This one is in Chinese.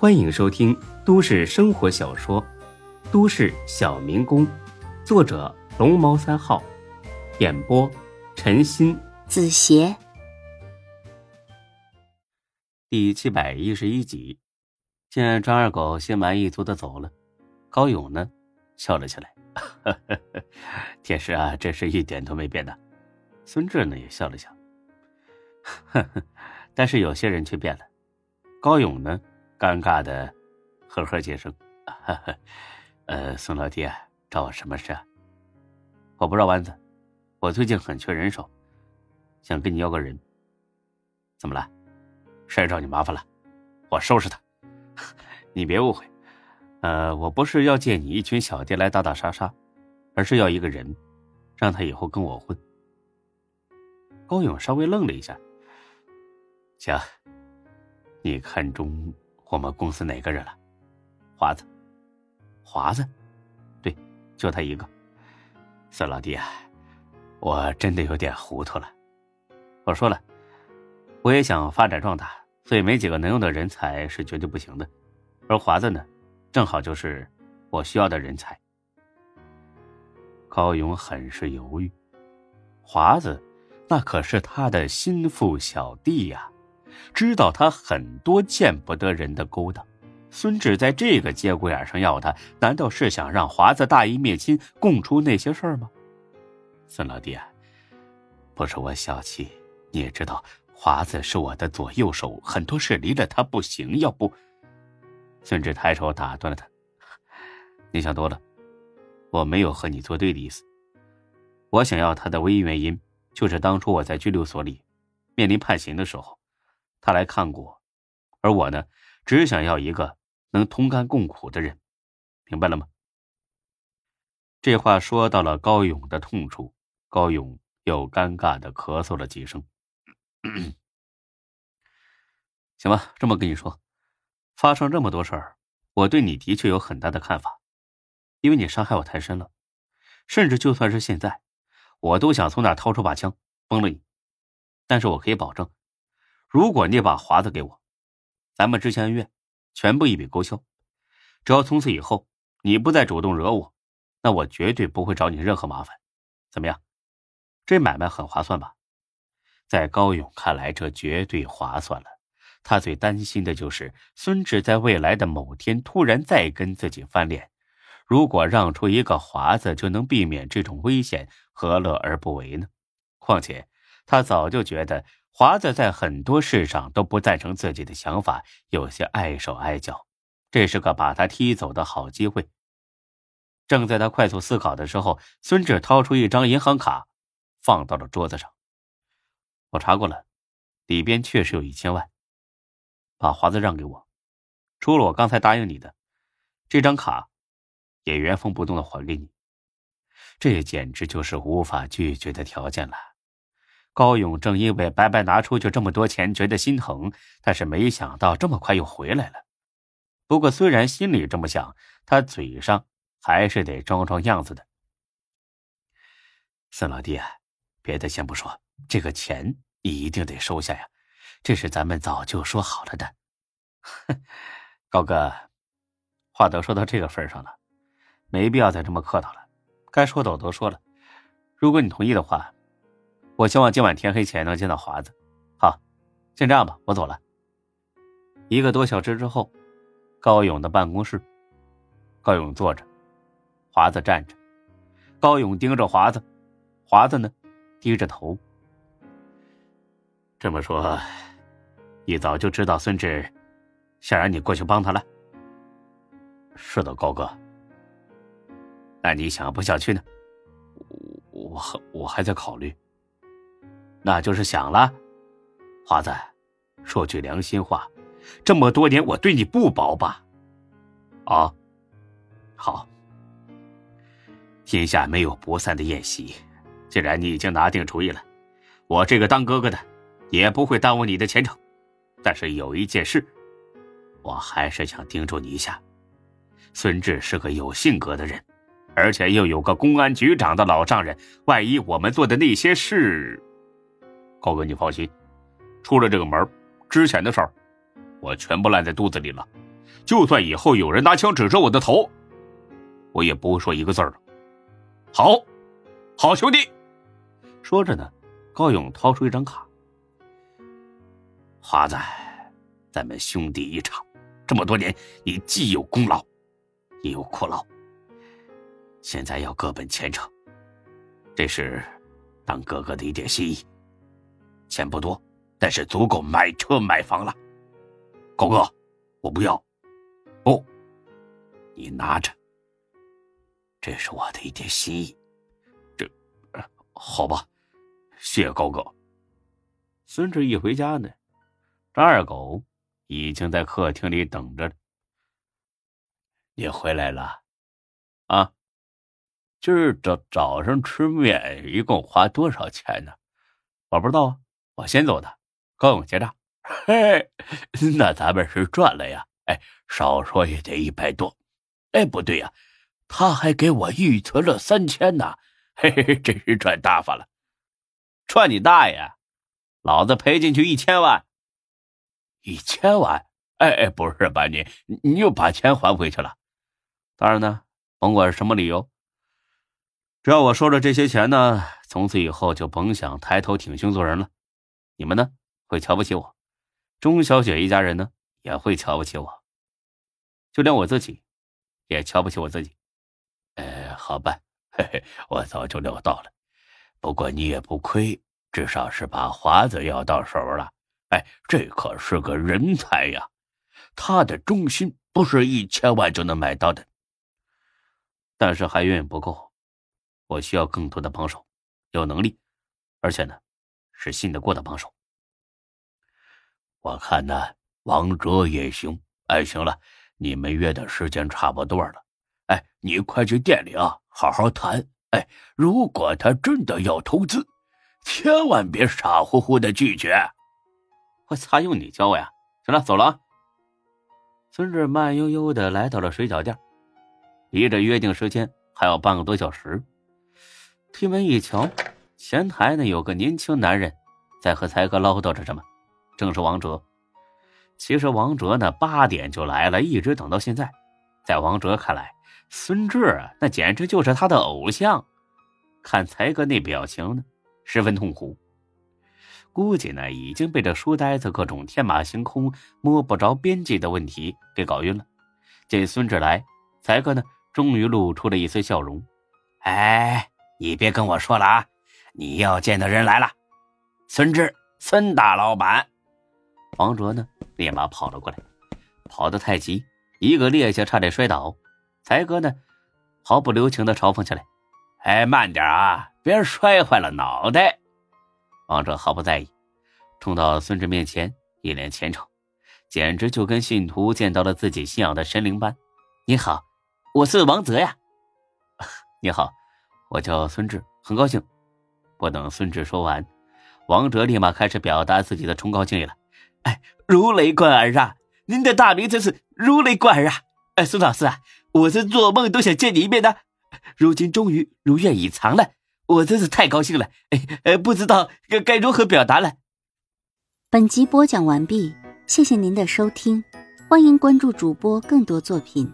欢迎收听都市生活小说《都市小民工》，作者龙猫三号，演播陈鑫、子邪，第七百一十一集。见张二狗心满意足的走了，高勇呢笑了起来：“ 铁石啊，真是一点都没变的。”孙志呢也笑了笑：“ 但是有些人却变了。”高勇呢？尴尬的，呵呵几声。呃，宋老弟，找我什么事啊？我不绕弯子，我最近很缺人手，想跟你要个人。怎么了？谁找你麻烦了？我收拾他。你别误会，呃，我不是要借你一群小弟来打打杀杀，而是要一个人，让他以后跟我混。高勇稍微愣了一下，行，你看中。我们公司哪个人了？华子，华子，对，就他一个。孙老弟啊，我真的有点糊涂了。我说了，我也想发展壮大，所以没几个能用的人才是绝对不行的。而华子呢，正好就是我需要的人才。高勇很是犹豫，华子，那可是他的心腹小弟呀。知道他很多见不得人的勾当，孙志在这个节骨眼上要他，难道是想让华子大义灭亲，供出那些事儿吗？孙老弟，啊不是我小气，你也知道，华子是我的左右手，很多事离了他不行。要不，孙志抬手打断了他：“你想多了，我没有和你作对的意思。我想要他的唯一原因，就是当初我在拘留所里面临判刑的时候。”他来看过我，而我呢，只想要一个能同甘共苦的人，明白了吗？这话说到了高勇的痛处，高勇又尴尬的咳嗽了几声。行吧，这么跟你说，发生这么多事儿，我对你的确有很大的看法，因为你伤害我太深了，甚至就算是现在，我都想从哪掏出把枪崩了你，但是我可以保证。如果你把华子给我，咱们之前恩怨全部一笔勾销。只要从此以后你不再主动惹我，那我绝对不会找你任何麻烦。怎么样？这买卖很划算吧？在高勇看来，这绝对划算了。他最担心的就是孙志在未来的某天突然再跟自己翻脸。如果让出一个华子就能避免这种危险，何乐而不为呢？况且他早就觉得。华子在很多事上都不赞成自己的想法，有些碍手碍脚，这是个把他踢走的好机会。正在他快速思考的时候，孙志掏出一张银行卡，放到了桌子上。我查过了，里边确实有一千万。把华子让给我，除了我刚才答应你的，这张卡也原封不动的还给你。这简直就是无法拒绝的条件了。高勇正因为白白拿出去这么多钱觉得心疼，但是没想到这么快又回来了。不过虽然心里这么想，他嘴上还是得装装样子的。孙老弟啊，别的先不说，这个钱你一定得收下呀，这是咱们早就说好了的。高哥，话都说到这个份上了，没必要再这么客套了。该说的我都说了，如果你同意的话。我希望今晚天黑前能见到华子。好，先这样吧，我走了。一个多小时之后，高勇的办公室，高勇坐着，华子站着。高勇盯着华子，华子呢，低着头。这么说，你早就知道孙志想让你过去帮他了？是的，高哥。那你想不想去呢？我我还在考虑。那就是想了，华子，说句良心话，这么多年我对你不薄吧？啊，好，天下没有不散的宴席，既然你已经拿定主意了，我这个当哥哥的也不会耽误你的前程。但是有一件事，我还是想叮嘱你一下：孙志是个有性格的人，而且又有个公安局长的老丈人，万一我们做的那些事……高哥，你放心，出了这个门，之前的事儿，我全部烂在肚子里了。就算以后有人拿枪指着我的头，我也不会说一个字儿的。好，好兄弟。说着呢，高勇掏出一张卡。华仔，咱们兄弟一场，这么多年，你既有功劳，也有苦劳。现在要各奔前程，这是当哥哥的一点心意。钱不多，但是足够买车买房了。狗哥，我不要，不，你拿着，这是我的一点心意。这，好吧，谢谢高哥。孙志一回家呢，张二狗已经在客厅里等着。你回来了，啊？今儿早早上吃面一共花多少钱呢？我不知道啊，我先走的，跟我结账。嘿，那咱们是赚了呀！哎，少说也得一百多。哎，不对呀，他还给我预存了三千呢。嘿嘿，真是赚大发了！赚你大爷！老子赔进去一千万，一千万！哎哎，不是吧你？你又把钱还回去了？当然呢，甭管什么理由。只要我收了这些钱呢，从此以后就甭想抬头挺胸做人了。你们呢，会瞧不起我；钟小雪一家人呢，也会瞧不起我。就连我自己，也瞧不起我自己。哎，好吧，嘿嘿，我早就料到了。不过你也不亏，至少是把华子要到手了。哎，这可是个人才呀！他的忠心不是一千万就能买到的。但是还远远不够。我需要更多的帮手，有能力，而且呢，是信得过的帮手。我看呢，王哲也行。哎，行了，你们约的时间差不多了。哎，你快去店里啊，好好谈。哎，如果他真的要投资，千万别傻乎乎的拒绝。我擦，用你教我呀？行了，走了啊。孙志慢悠悠的来到了水饺店，离着约定时间还有半个多小时。推门一瞧，前台呢有个年轻男人，在和才哥唠叨着什么，正是王哲。其实王哲呢八点就来了，一直等到现在。在王哲看来，孙志啊那简直就是他的偶像。看才哥那表情呢，十分痛苦，估计呢已经被这书呆子各种天马行空、摸不着边际的问题给搞晕了。见孙志来，才哥呢终于露出了一丝笑容，哎。你别跟我说了啊！你要见的人来了，孙志，孙大老板。王哲呢，立马跑了过来，跑得太急，一个趔趄，差点摔倒。才哥呢，毫不留情的嘲讽起来：“哎，慢点啊，别摔坏了脑袋。”王哲毫不在意，冲到孙志面前，一脸虔诚，简直就跟信徒见到了自己信仰的神灵般。“你好，我是王泽呀。”“你好。”我叫孙志，很高兴。不等孙志说完，王哲立马开始表达自己的崇高敬意了。哎，如雷贯耳啊！您的大名真是如雷贯耳啊！哎，孙老师啊，我是做梦都想见你一面的，如今终于如愿以偿了，我真是太高兴了。哎，哎，不知道该该如何表达了。本集播讲完毕，谢谢您的收听，欢迎关注主播更多作品。